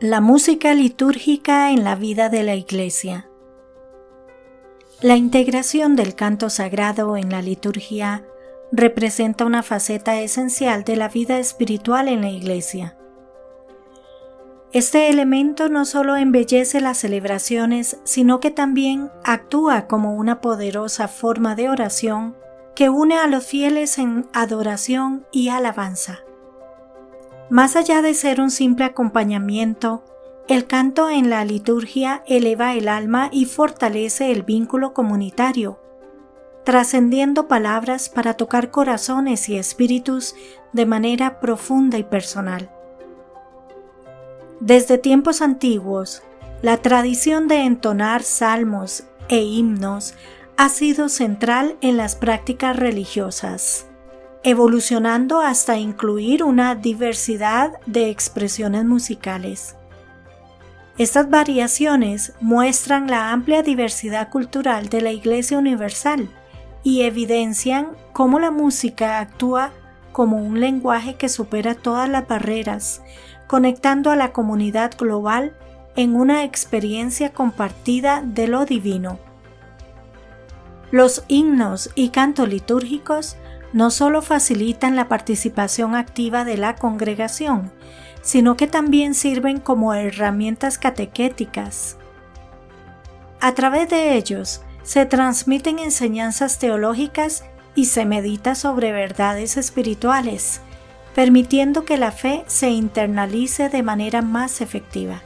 La música litúrgica en la vida de la Iglesia. La integración del canto sagrado en la liturgia representa una faceta esencial de la vida espiritual en la Iglesia. Este elemento no solo embellece las celebraciones, sino que también actúa como una poderosa forma de oración que une a los fieles en adoración y alabanza. Más allá de ser un simple acompañamiento, el canto en la liturgia eleva el alma y fortalece el vínculo comunitario, trascendiendo palabras para tocar corazones y espíritus de manera profunda y personal. Desde tiempos antiguos, la tradición de entonar salmos e himnos ha sido central en las prácticas religiosas evolucionando hasta incluir una diversidad de expresiones musicales. Estas variaciones muestran la amplia diversidad cultural de la Iglesia Universal y evidencian cómo la música actúa como un lenguaje que supera todas las barreras, conectando a la comunidad global en una experiencia compartida de lo divino. Los himnos y cantos litúrgicos no solo facilitan la participación activa de la congregación, sino que también sirven como herramientas catequéticas. A través de ellos se transmiten enseñanzas teológicas y se medita sobre verdades espirituales, permitiendo que la fe se internalice de manera más efectiva.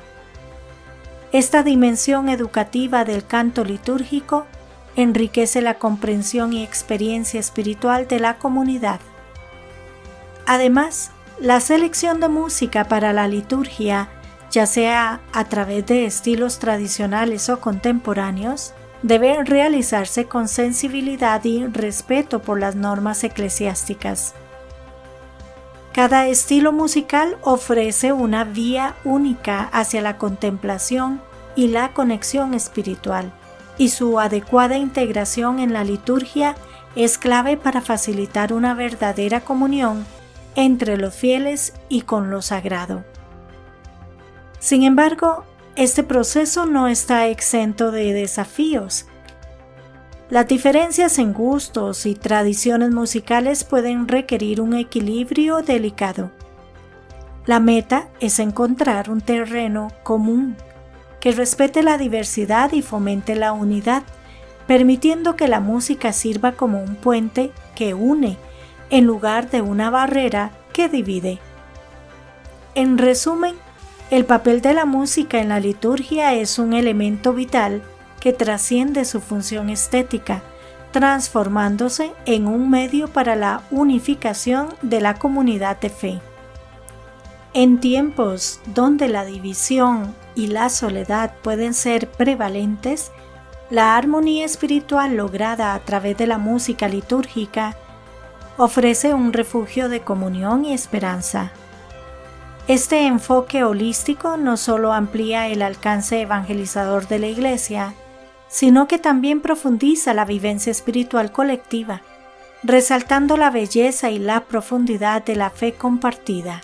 Esta dimensión educativa del canto litúrgico enriquece la comprensión y experiencia espiritual de la comunidad. Además, la selección de música para la liturgia, ya sea a través de estilos tradicionales o contemporáneos, debe realizarse con sensibilidad y respeto por las normas eclesiásticas. Cada estilo musical ofrece una vía única hacia la contemplación y la conexión espiritual y su adecuada integración en la liturgia es clave para facilitar una verdadera comunión entre los fieles y con lo sagrado. Sin embargo, este proceso no está exento de desafíos. Las diferencias en gustos y tradiciones musicales pueden requerir un equilibrio delicado. La meta es encontrar un terreno común que respete la diversidad y fomente la unidad, permitiendo que la música sirva como un puente que une en lugar de una barrera que divide. En resumen, el papel de la música en la liturgia es un elemento vital que trasciende su función estética, transformándose en un medio para la unificación de la comunidad de fe. En tiempos donde la división y la soledad pueden ser prevalentes, la armonía espiritual lograda a través de la música litúrgica ofrece un refugio de comunión y esperanza. Este enfoque holístico no solo amplía el alcance evangelizador de la Iglesia, sino que también profundiza la vivencia espiritual colectiva, resaltando la belleza y la profundidad de la fe compartida.